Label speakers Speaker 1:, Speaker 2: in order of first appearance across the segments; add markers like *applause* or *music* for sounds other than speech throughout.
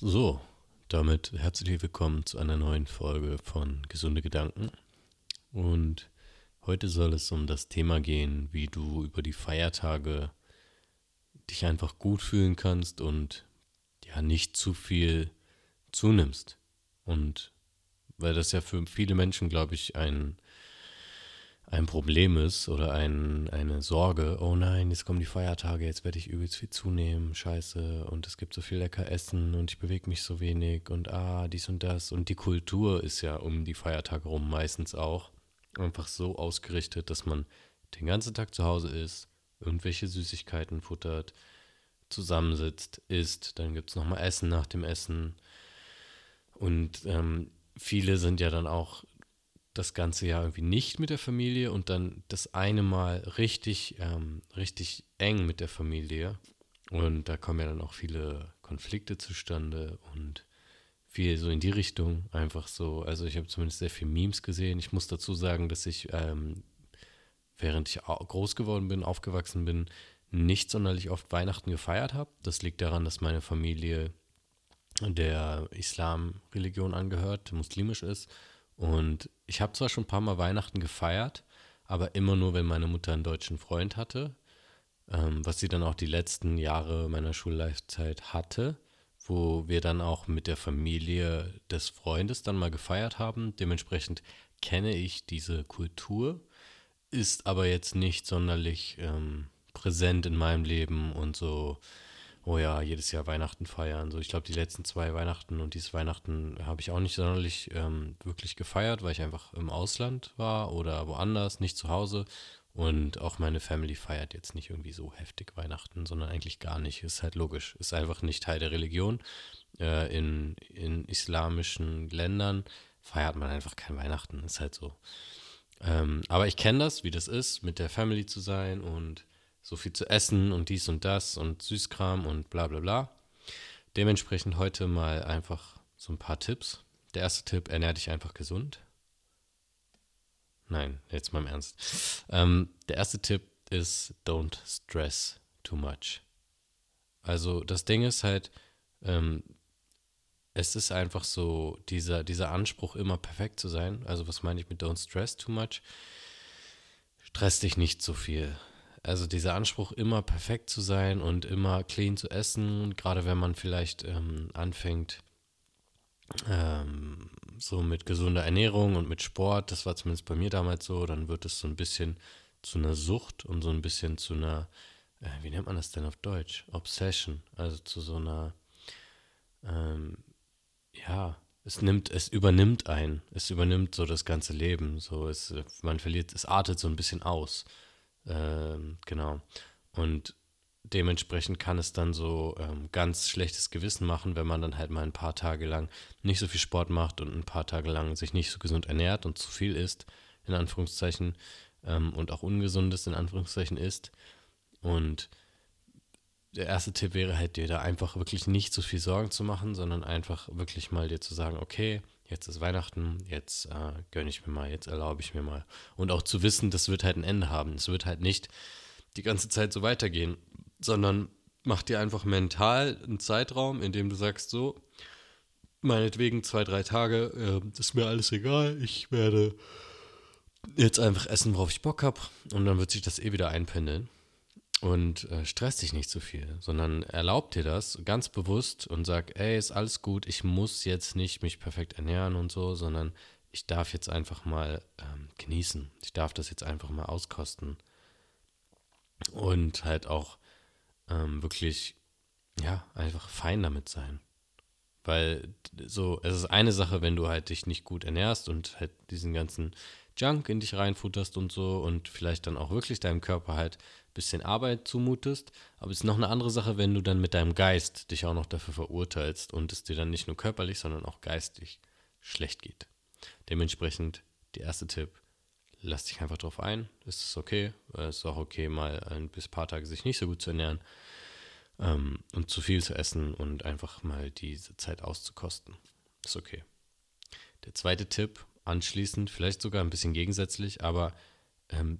Speaker 1: So, damit herzlich willkommen zu einer neuen Folge von Gesunde Gedanken. Und heute soll es um das Thema gehen, wie du über die Feiertage dich einfach gut fühlen kannst und ja nicht zu viel zunimmst. Und weil das ja für viele Menschen, glaube ich, ein ein Problem ist oder ein, eine Sorge, oh nein, jetzt kommen die Feiertage, jetzt werde ich übelst viel zunehmen, scheiße, und es gibt so viel lecker Essen und ich bewege mich so wenig und ah, dies und das. Und die Kultur ist ja um die Feiertage rum meistens auch einfach so ausgerichtet, dass man den ganzen Tag zu Hause ist, irgendwelche Süßigkeiten futtert, zusammensitzt, isst, dann gibt es nochmal Essen nach dem Essen. Und ähm, viele sind ja dann auch das ganze Jahr irgendwie nicht mit der Familie und dann das eine Mal richtig, ähm, richtig eng mit der Familie. Und da kommen ja dann auch viele Konflikte zustande und viel so in die Richtung. Einfach so, also ich habe zumindest sehr viele Memes gesehen. Ich muss dazu sagen, dass ich, ähm, während ich groß geworden bin, aufgewachsen bin, nicht sonderlich oft Weihnachten gefeiert habe. Das liegt daran, dass meine Familie der Islam-Religion angehört, muslimisch ist und ich habe zwar schon ein paar Mal Weihnachten gefeiert, aber immer nur, wenn meine Mutter einen deutschen Freund hatte, ähm, was sie dann auch die letzten Jahre meiner Schulleifzeit hatte, wo wir dann auch mit der Familie des Freundes dann mal gefeiert haben. Dementsprechend kenne ich diese Kultur, ist aber jetzt nicht sonderlich ähm, präsent in meinem Leben und so oh ja, jedes Jahr Weihnachten feiern. So, ich glaube, die letzten zwei Weihnachten und dieses Weihnachten habe ich auch nicht sonderlich ähm, wirklich gefeiert, weil ich einfach im Ausland war oder woanders, nicht zu Hause. Und auch meine Family feiert jetzt nicht irgendwie so heftig Weihnachten, sondern eigentlich gar nicht. Ist halt logisch. Ist einfach nicht Teil der Religion. Äh, in, in islamischen Ländern feiert man einfach kein Weihnachten. Ist halt so. Ähm, aber ich kenne das, wie das ist, mit der Family zu sein und so viel zu essen und dies und das und Süßkram und bla bla bla. Dementsprechend heute mal einfach so ein paar Tipps. Der erste Tipp, ernähr dich einfach gesund. Nein, jetzt mal im Ernst. Ähm, der erste Tipp ist, don't stress too much. Also das Ding ist halt, ähm, es ist einfach so, dieser, dieser Anspruch, immer perfekt zu sein. Also was meine ich mit don't stress too much? Stress dich nicht so viel. Also dieser Anspruch, immer perfekt zu sein und immer clean zu essen, gerade wenn man vielleicht ähm, anfängt, ähm, so mit gesunder Ernährung und mit Sport, das war zumindest bei mir damals so, dann wird es so ein bisschen zu einer Sucht und so ein bisschen zu einer, äh, wie nennt man das denn auf Deutsch? Obsession, also zu so einer, ähm, ja, es nimmt, es übernimmt ein, es übernimmt so das ganze Leben, so es, man verliert, es artet so ein bisschen aus. Ähm, genau. Und dementsprechend kann es dann so ähm, ganz schlechtes Gewissen machen, wenn man dann halt mal ein paar Tage lang nicht so viel Sport macht und ein paar Tage lang sich nicht so gesund ernährt und zu viel isst, in Anführungszeichen, ähm, und auch ungesundes, in Anführungszeichen, isst. Und der erste Tipp wäre halt, dir da einfach wirklich nicht so viel Sorgen zu machen, sondern einfach wirklich mal dir zu sagen, okay, jetzt ist Weihnachten, jetzt äh, gönne ich mir mal, jetzt erlaube ich mir mal. Und auch zu wissen, das wird halt ein Ende haben. Es wird halt nicht die ganze Zeit so weitergehen, sondern mach dir einfach mental einen Zeitraum, in dem du sagst, so, meinetwegen zwei, drei Tage, äh, ist mir alles egal, ich werde jetzt einfach essen, worauf ich Bock habe und dann wird sich das eh wieder einpendeln und äh, stress dich nicht zu viel, sondern erlaub dir das ganz bewusst und sag, ey, ist alles gut, ich muss jetzt nicht mich perfekt ernähren und so, sondern ich darf jetzt einfach mal ähm, genießen. Ich darf das jetzt einfach mal auskosten. Und halt auch ähm, wirklich, ja, einfach fein damit sein. Weil so, es ist eine Sache, wenn du halt dich nicht gut ernährst und halt diesen ganzen Junk in dich reinfutterst und so und vielleicht dann auch wirklich deinem Körper halt bisschen Arbeit zumutest. Aber es ist noch eine andere Sache, wenn du dann mit deinem Geist dich auch noch dafür verurteilst und es dir dann nicht nur körperlich, sondern auch geistig schlecht geht. Dementsprechend der erste Tipp, lass dich einfach drauf ein. Es ist okay. Es ist auch okay, mal ein bis paar Tage sich nicht so gut zu ernähren ähm, und zu viel zu essen und einfach mal diese Zeit auszukosten. Ist okay. Der zweite Tipp, anschließend, vielleicht sogar ein bisschen gegensätzlich, aber ähm,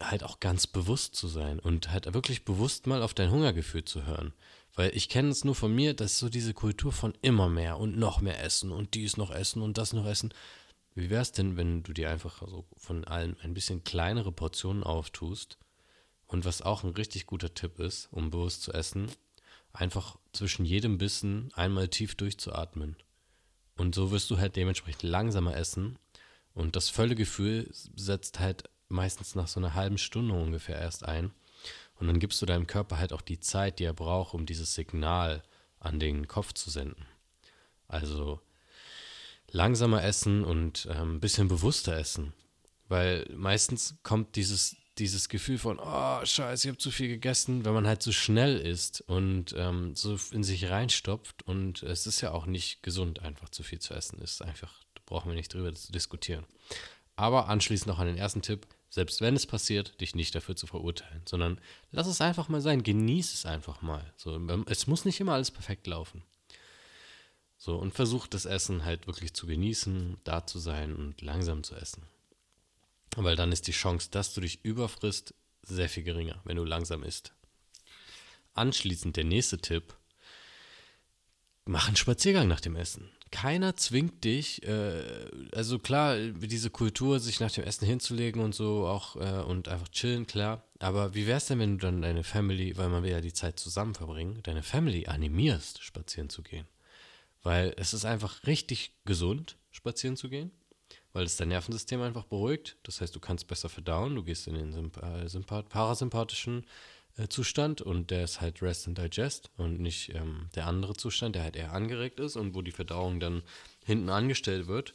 Speaker 1: halt auch ganz bewusst zu sein und halt wirklich bewusst mal auf dein Hungergefühl zu hören. Weil ich kenne es nur von mir, dass so diese Kultur von immer mehr und noch mehr essen und dies noch essen und das noch essen. Wie wäre es denn, wenn du dir einfach so von allen ein bisschen kleinere Portionen auftust? Und was auch ein richtig guter Tipp ist, um bewusst zu essen, einfach zwischen jedem Bissen einmal tief durchzuatmen. Und so wirst du halt dementsprechend langsamer essen. Und das Völlegefühl setzt halt meistens nach so einer halben Stunde ungefähr erst ein. Und dann gibst du deinem Körper halt auch die Zeit, die er braucht, um dieses Signal an den Kopf zu senden. Also langsamer essen und ein ähm, bisschen bewusster essen. Weil meistens kommt dieses, dieses Gefühl von, oh, scheiße, ich habe zu viel gegessen, wenn man halt so schnell isst und ähm, so in sich reinstopft. Und es ist ja auch nicht gesund, einfach zu viel zu essen. Ist einfach, da brauchen wir nicht drüber zu diskutieren. Aber anschließend noch an den ersten Tipp, selbst wenn es passiert, dich nicht dafür zu verurteilen, sondern lass es einfach mal sein, genieß es einfach mal. So, ähm, es muss nicht immer alles perfekt laufen. So, und versuch das Essen halt wirklich zu genießen, da zu sein und langsam zu essen. Weil dann ist die Chance, dass du dich überfrisst, sehr viel geringer, wenn du langsam isst. Anschließend der nächste Tipp: Mach einen Spaziergang nach dem Essen keiner zwingt dich, äh, also klar, diese Kultur, sich nach dem Essen hinzulegen und so auch äh, und einfach chillen, klar. Aber wie wär's denn, wenn du dann deine Family, weil man will ja die Zeit zusammen verbringen, deine Family animierst, spazieren zu gehen? Weil es ist einfach richtig gesund, spazieren zu gehen, weil es dein Nervensystem einfach beruhigt. Das heißt, du kannst besser verdauen, du gehst in den Sympath parasympathischen äh, Zustand und der ist halt Rest and Digest und nicht ähm, der andere Zustand, der halt eher angeregt ist und wo die Verdauung dann hinten angestellt wird.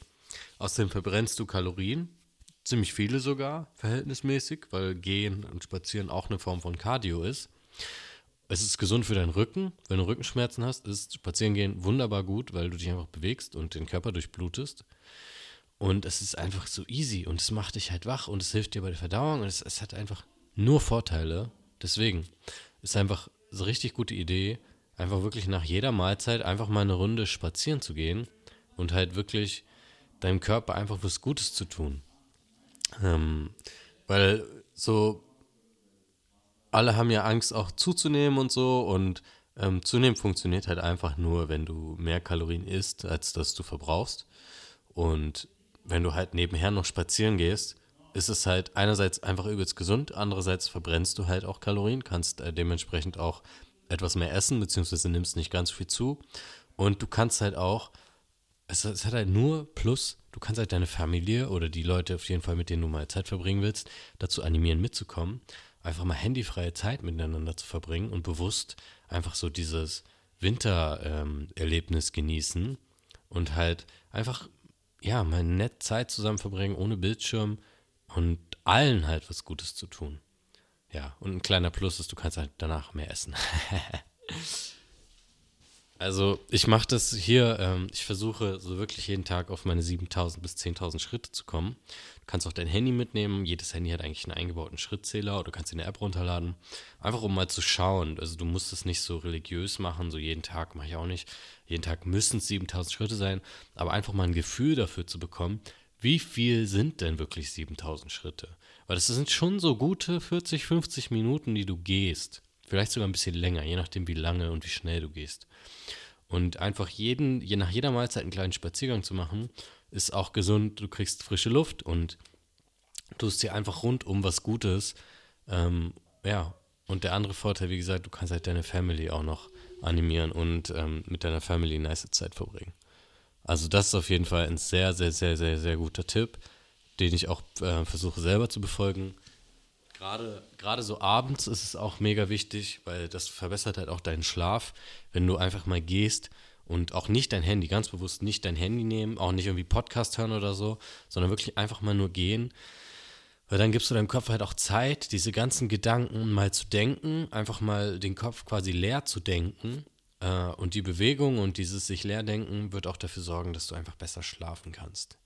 Speaker 1: Außerdem verbrennst du Kalorien, ziemlich viele sogar, verhältnismäßig, weil Gehen und Spazieren auch eine Form von Cardio ist. Es ist gesund für deinen Rücken. Wenn du Rückenschmerzen hast, ist Spazierengehen wunderbar gut, weil du dich einfach bewegst und den Körper durchblutest. Und es ist einfach so easy und es macht dich halt wach und es hilft dir bei der Verdauung und es, es hat einfach nur Vorteile Deswegen ist einfach so richtig gute Idee, einfach wirklich nach jeder Mahlzeit einfach mal eine Runde spazieren zu gehen und halt wirklich deinem Körper einfach was Gutes zu tun. Ähm, weil so alle haben ja Angst auch zuzunehmen und so und ähm, zunehmen funktioniert halt einfach nur, wenn du mehr Kalorien isst, als dass du verbrauchst. Und wenn du halt nebenher noch spazieren gehst, ist es halt einerseits einfach übelst gesund, andererseits verbrennst du halt auch Kalorien, kannst äh, dementsprechend auch etwas mehr essen, beziehungsweise nimmst nicht ganz viel zu. Und du kannst halt auch, es, es, hat halt nur Plus, du kannst halt deine Familie oder die Leute auf jeden Fall, mit denen du mal Zeit verbringen willst, dazu animieren, mitzukommen, einfach mal handyfreie Zeit miteinander zu verbringen und bewusst einfach so dieses Wintererlebnis ähm, genießen und halt einfach, ja, mal nett Zeit zusammen verbringen, ohne Bildschirm, und allen halt was Gutes zu tun. Ja, und ein kleiner Plus ist, du kannst halt danach mehr essen. *laughs* also ich mache das hier, ähm, ich versuche so wirklich jeden Tag auf meine 7000 bis 10.000 Schritte zu kommen. Du kannst auch dein Handy mitnehmen. Jedes Handy hat eigentlich einen eingebauten Schrittzähler oder du kannst dir eine App runterladen. Einfach um mal zu schauen. Also du musst es nicht so religiös machen, so jeden Tag mache ich auch nicht. Jeden Tag müssen es 7000 Schritte sein, aber einfach mal ein Gefühl dafür zu bekommen, wie viel sind denn wirklich 7000 Schritte? Weil das sind schon so gute 40, 50 Minuten, die du gehst. Vielleicht sogar ein bisschen länger, je nachdem, wie lange und wie schnell du gehst. Und einfach jeden, je nach jeder Mahlzeit einen kleinen Spaziergang zu machen, ist auch gesund. Du kriegst frische Luft und tust dir einfach rundum was Gutes. Ähm, ja, und der andere Vorteil, wie gesagt, du kannst halt deine Family auch noch animieren und ähm, mit deiner Family nice Zeit verbringen. Also das ist auf jeden Fall ein sehr, sehr, sehr, sehr, sehr guter Tipp, den ich auch äh, versuche selber zu befolgen. Gerade, gerade so abends ist es auch mega wichtig, weil das verbessert halt auch deinen Schlaf, wenn du einfach mal gehst und auch nicht dein Handy, ganz bewusst nicht dein Handy nehmen, auch nicht irgendwie Podcast hören oder so, sondern wirklich einfach mal nur gehen. Weil dann gibst du deinem Kopf halt auch Zeit, diese ganzen Gedanken mal zu denken, einfach mal den Kopf quasi leer zu denken äh, und die Bewegung und dieses sich leerdenken wird auch dafür sorgen, dass du einfach besser schlafen kannst.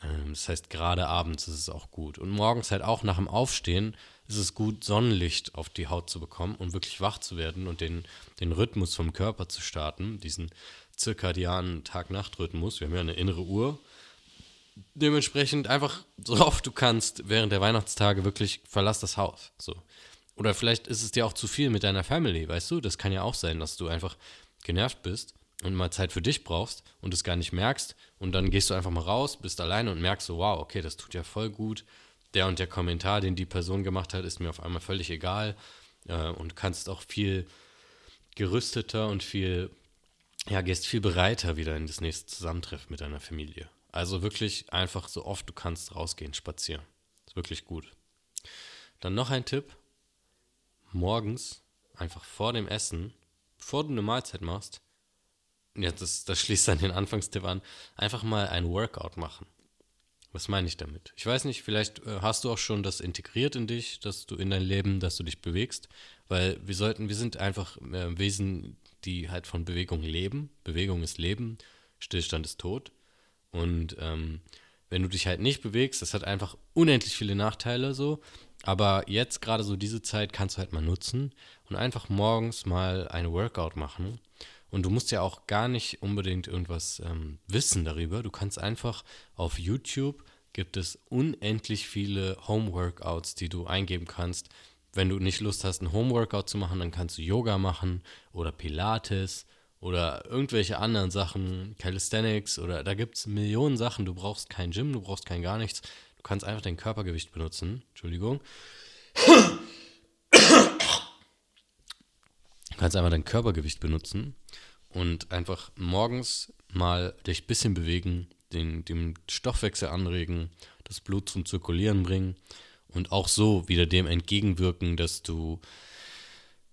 Speaker 1: Ähm, das heißt, gerade abends ist es auch gut. Und morgens halt auch nach dem Aufstehen ist es gut, Sonnenlicht auf die Haut zu bekommen und wirklich wach zu werden und den, den Rhythmus vom Körper zu starten, diesen zirkadianen Tag-Nacht-Rhythmus. Wir haben ja eine innere Uhr. Dementsprechend einfach so *laughs* oft du kannst während der Weihnachtstage wirklich verlass das Haus. So. Oder vielleicht ist es dir auch zu viel mit deiner Family, weißt du? Das kann ja auch sein, dass du einfach genervt bist und mal Zeit für dich brauchst und es gar nicht merkst und dann gehst du einfach mal raus, bist alleine und merkst so, wow, okay, das tut ja voll gut. Der und der Kommentar, den die Person gemacht hat, ist mir auf einmal völlig egal äh, und kannst auch viel gerüsteter und viel, ja, gehst viel bereiter wieder in das nächste Zusammentreffen mit deiner Familie. Also wirklich einfach so oft du kannst rausgehen, spazieren. Ist wirklich gut. Dann noch ein Tipp. Morgens, einfach vor dem Essen, bevor du eine Mahlzeit machst, ja, das, das schließt dann den Anfangstipp an, einfach mal ein Workout machen. Was meine ich damit? Ich weiß nicht, vielleicht äh, hast du auch schon das integriert in dich, dass du in dein Leben, dass du dich bewegst, weil wir sollten, wir sind einfach äh, Wesen, die halt von Bewegung leben. Bewegung ist Leben, Stillstand ist Tod. Und ähm, wenn du dich halt nicht bewegst, das hat einfach unendlich viele Nachteile so. Aber jetzt gerade so diese Zeit kannst du halt mal nutzen und einfach morgens mal ein Workout machen. Und du musst ja auch gar nicht unbedingt irgendwas ähm, wissen darüber. Du kannst einfach auf YouTube gibt es unendlich viele Home-Workouts, die du eingeben kannst. Wenn du nicht Lust hast, ein Home-Workout zu machen, dann kannst du Yoga machen oder Pilates oder irgendwelche anderen Sachen, Calisthenics oder da gibt es Millionen Sachen. Du brauchst kein Gym, du brauchst kein gar nichts. Du kannst einfach dein Körpergewicht benutzen. Entschuldigung. Du kannst einfach dein Körpergewicht benutzen und einfach morgens mal dich ein bisschen bewegen, den, den Stoffwechsel anregen, das Blut zum Zirkulieren bringen und auch so wieder dem entgegenwirken, dass du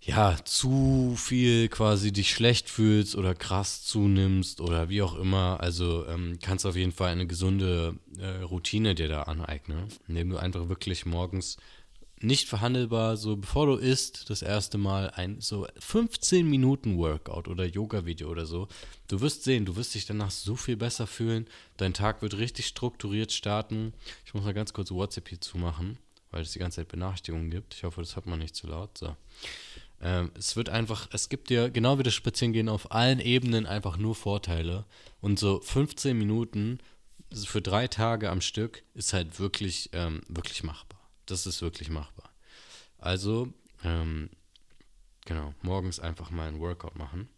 Speaker 1: ja zu viel quasi dich schlecht fühlst oder krass zunimmst oder wie auch immer. Also ähm, kannst auf jeden Fall eine gesunde äh, Routine dir da aneignen, indem du einfach wirklich morgens nicht verhandelbar, so bevor du isst, das erste Mal ein so 15 Minuten Workout oder Yoga-Video oder so. Du wirst sehen, du wirst dich danach so viel besser fühlen. Dein Tag wird richtig strukturiert starten. Ich muss mal ganz kurz WhatsApp hier zumachen, weil es die ganze Zeit Benachrichtigungen gibt. Ich hoffe, das hat man nicht zu laut. So. Ähm, es wird einfach, es gibt dir, genau wie das Spazierengehen, auf allen Ebenen einfach nur Vorteile. Und so 15 Minuten für drei Tage am Stück ist halt wirklich, ähm, wirklich machbar. Das ist wirklich machbar. Also, ähm, genau, morgens einfach mal ein Workout machen.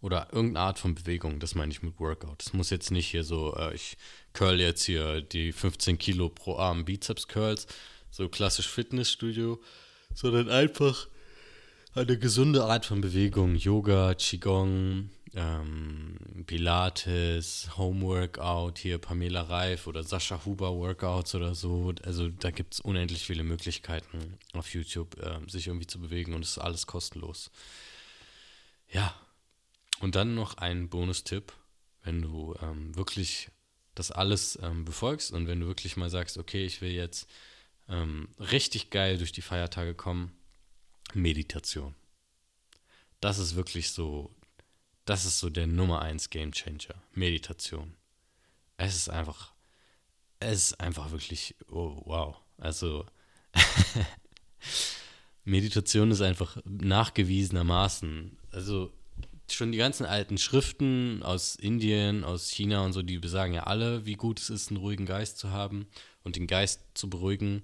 Speaker 1: Oder irgendeine Art von Bewegung, das meine ich mit Workout. Es muss jetzt nicht hier so, äh, ich curl jetzt hier die 15 Kilo pro Arm Bizeps Curls, so klassisch Fitnessstudio, sondern einfach eine gesunde Art von Bewegung, Yoga, Qigong, ähm, Pilates, Homeworkout, hier Pamela Reif oder Sascha Huber Workouts oder so. Also da gibt es unendlich viele Möglichkeiten auf YouTube, äh, sich irgendwie zu bewegen und es ist alles kostenlos. Ja, und dann noch ein Bonustipp, wenn du ähm, wirklich das alles ähm, befolgst und wenn du wirklich mal sagst, okay, ich will jetzt ähm, richtig geil durch die Feiertage kommen, Meditation. Das ist wirklich so das ist so der Nummer 1 Game Changer. Meditation. Es ist einfach, es ist einfach wirklich, oh, wow. Also, *laughs* Meditation ist einfach nachgewiesenermaßen, also schon die ganzen alten Schriften aus Indien, aus China und so, die besagen ja alle, wie gut es ist, einen ruhigen Geist zu haben und den Geist zu beruhigen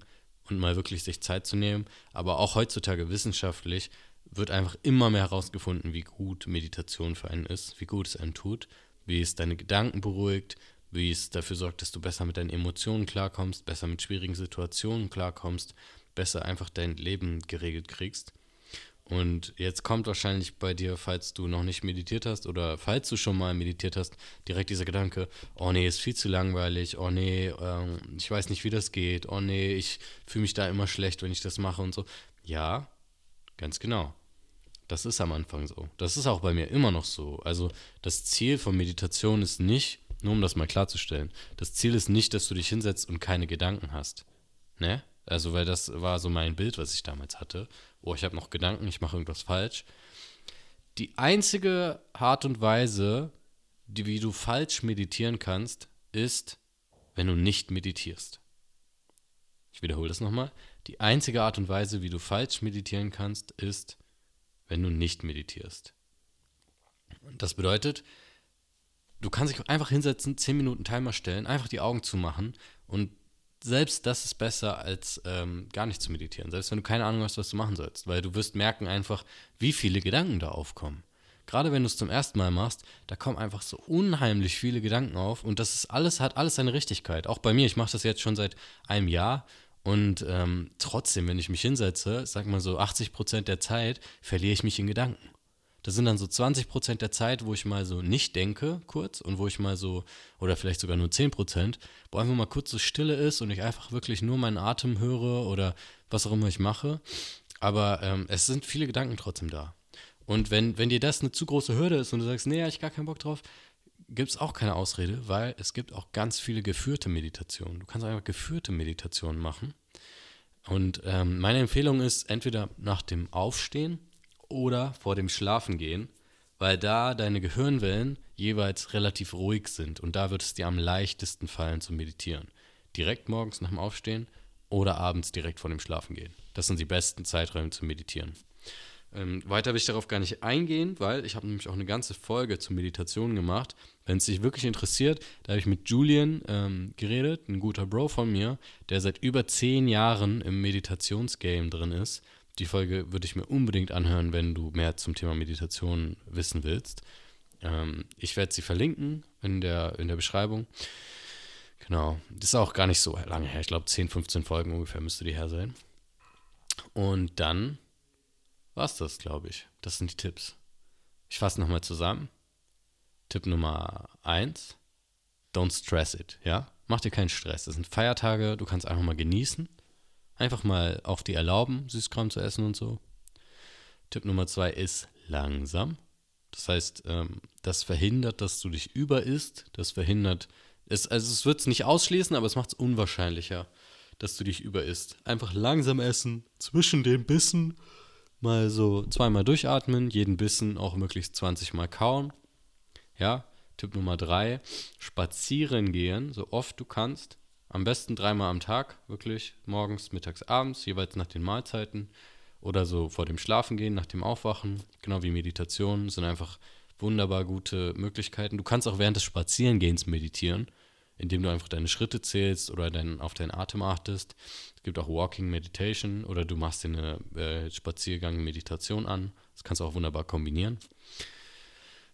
Speaker 1: und mal wirklich sich Zeit zu nehmen. Aber auch heutzutage wissenschaftlich wird einfach immer mehr herausgefunden, wie gut Meditation für einen ist, wie gut es einen tut, wie es deine Gedanken beruhigt, wie es dafür sorgt, dass du besser mit deinen Emotionen klarkommst, besser mit schwierigen Situationen klarkommst, besser einfach dein Leben geregelt kriegst. Und jetzt kommt wahrscheinlich bei dir, falls du noch nicht meditiert hast oder falls du schon mal meditiert hast, direkt dieser Gedanke, oh nee, ist viel zu langweilig, oh nee, ähm, ich weiß nicht, wie das geht, oh nee, ich fühle mich da immer schlecht, wenn ich das mache und so. Ja, ganz genau. Das ist am Anfang so. Das ist auch bei mir immer noch so. Also das Ziel von Meditation ist nicht, nur um das mal klarzustellen, das Ziel ist nicht, dass du dich hinsetzt und keine Gedanken hast. Ne? Also, weil das war so mein Bild, was ich damals hatte. Oh, ich habe noch Gedanken, ich mache irgendwas falsch. Die einzige Art und Weise, die, wie du falsch meditieren kannst, ist, wenn du nicht meditierst. Ich wiederhole das nochmal. Die einzige Art und Weise, wie du falsch meditieren kannst, ist, wenn du nicht meditierst. Das bedeutet, du kannst dich einfach hinsetzen, 10 Minuten Timer stellen, einfach die Augen zumachen und selbst das ist besser, als ähm, gar nicht zu meditieren. Selbst wenn du keine Ahnung hast, was du machen sollst. Weil du wirst merken einfach, wie viele Gedanken da aufkommen. Gerade wenn du es zum ersten Mal machst, da kommen einfach so unheimlich viele Gedanken auf. Und das ist alles, hat alles seine Richtigkeit. Auch bei mir, ich mache das jetzt schon seit einem Jahr. Und ähm, trotzdem, wenn ich mich hinsetze, sag mal so 80 Prozent der Zeit, verliere ich mich in Gedanken. Das sind dann so 20 Prozent der Zeit, wo ich mal so nicht denke, kurz, und wo ich mal so, oder vielleicht sogar nur 10 Prozent, wo einfach mal kurz so Stille ist und ich einfach wirklich nur meinen Atem höre oder was auch immer ich mache. Aber ähm, es sind viele Gedanken trotzdem da. Und wenn, wenn dir das eine zu große Hürde ist und du sagst, nee, ich gar keinen Bock drauf, gibt es auch keine Ausrede, weil es gibt auch ganz viele geführte Meditationen. Du kannst einfach geführte Meditationen machen. Und ähm, meine Empfehlung ist, entweder nach dem Aufstehen oder vor dem Schlafengehen, weil da deine Gehirnwellen jeweils relativ ruhig sind und da wird es dir am leichtesten fallen zu meditieren. Direkt morgens nach dem Aufstehen oder abends direkt vor dem Schlafengehen. Das sind die besten Zeiträume zu meditieren. Ähm, weiter will ich darauf gar nicht eingehen, weil ich habe nämlich auch eine ganze Folge zur Meditation gemacht. Wenn es dich wirklich interessiert, da habe ich mit Julian ähm, geredet, ein guter Bro von mir, der seit über zehn Jahren im Meditationsgame drin ist die Folge würde ich mir unbedingt anhören, wenn du mehr zum Thema Meditation wissen willst. Ähm, ich werde sie verlinken in der, in der Beschreibung. Genau. Das ist auch gar nicht so lange her. Ich glaube, 10, 15 Folgen ungefähr müsste die her sein. Und dann war es das, glaube ich. Das sind die Tipps. Ich fasse nochmal zusammen. Tipp Nummer 1. Don't stress it, ja? Mach dir keinen Stress. Das sind Feiertage, du kannst einfach mal genießen. Einfach mal auf die erlauben, Süßkram zu essen und so. Tipp Nummer zwei ist langsam. Das heißt, ähm, das verhindert, dass du dich überisst. Das verhindert, es, also es wird es nicht ausschließen, aber es macht es unwahrscheinlicher, dass du dich überisst. Einfach langsam essen, zwischen den Bissen mal so zweimal durchatmen, jeden Bissen auch möglichst 20 Mal kauen. Ja, Tipp Nummer drei, spazieren gehen, so oft du kannst. Am besten dreimal am Tag, wirklich, morgens, mittags, abends, jeweils nach den Mahlzeiten oder so vor dem Schlafengehen, nach dem Aufwachen, genau wie Meditation, sind einfach wunderbar gute Möglichkeiten. Du kannst auch während des Spazierengehens meditieren, indem du einfach deine Schritte zählst oder dein, auf deinen Atem achtest. Es gibt auch Walking Meditation oder du machst dir eine äh, Spaziergang-Meditation an. Das kannst du auch wunderbar kombinieren.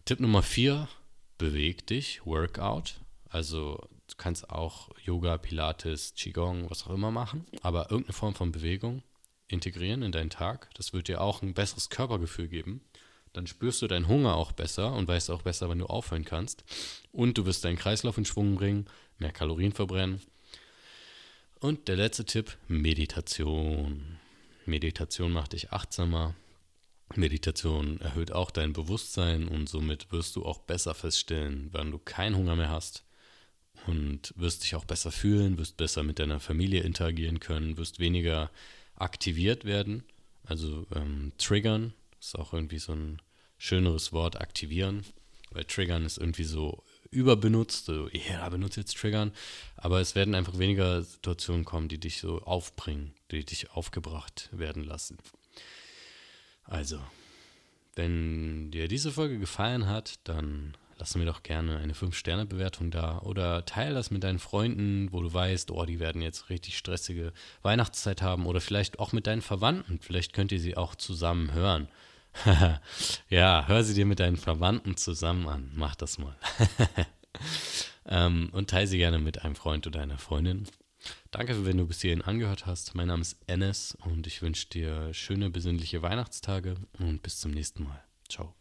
Speaker 1: Tipp Nummer vier, beweg dich, Workout. Also Du kannst auch Yoga, Pilates, Qigong, was auch immer machen, aber irgendeine Form von Bewegung integrieren in deinen Tag. Das wird dir auch ein besseres Körpergefühl geben. Dann spürst du deinen Hunger auch besser und weißt auch besser, wann du aufhören kannst. Und du wirst deinen Kreislauf in Schwung bringen, mehr Kalorien verbrennen. Und der letzte Tipp, Meditation. Meditation macht dich achtsamer. Meditation erhöht auch dein Bewusstsein und somit wirst du auch besser feststellen, wann du keinen Hunger mehr hast und wirst dich auch besser fühlen, wirst besser mit deiner Familie interagieren können, wirst weniger aktiviert werden. Also ähm, triggern ist auch irgendwie so ein schöneres Wort, aktivieren, weil triggern ist irgendwie so überbenutzt, so, ja, benutze jetzt triggern, aber es werden einfach weniger Situationen kommen, die dich so aufbringen, die dich aufgebracht werden lassen. Also, wenn dir diese Folge gefallen hat, dann lass mir doch gerne eine 5-Sterne-Bewertung da oder teile das mit deinen Freunden, wo du weißt, oh, die werden jetzt richtig stressige Weihnachtszeit haben oder vielleicht auch mit deinen Verwandten. Vielleicht könnt ihr sie auch zusammen hören. *laughs* ja, hör sie dir mit deinen Verwandten zusammen an. Mach das mal. *laughs* ähm, und teile sie gerne mit einem Freund oder einer Freundin. Danke, wenn du bis hierhin angehört hast. Mein Name ist Enes und ich wünsche dir schöne, besinnliche Weihnachtstage und bis zum nächsten Mal. Ciao.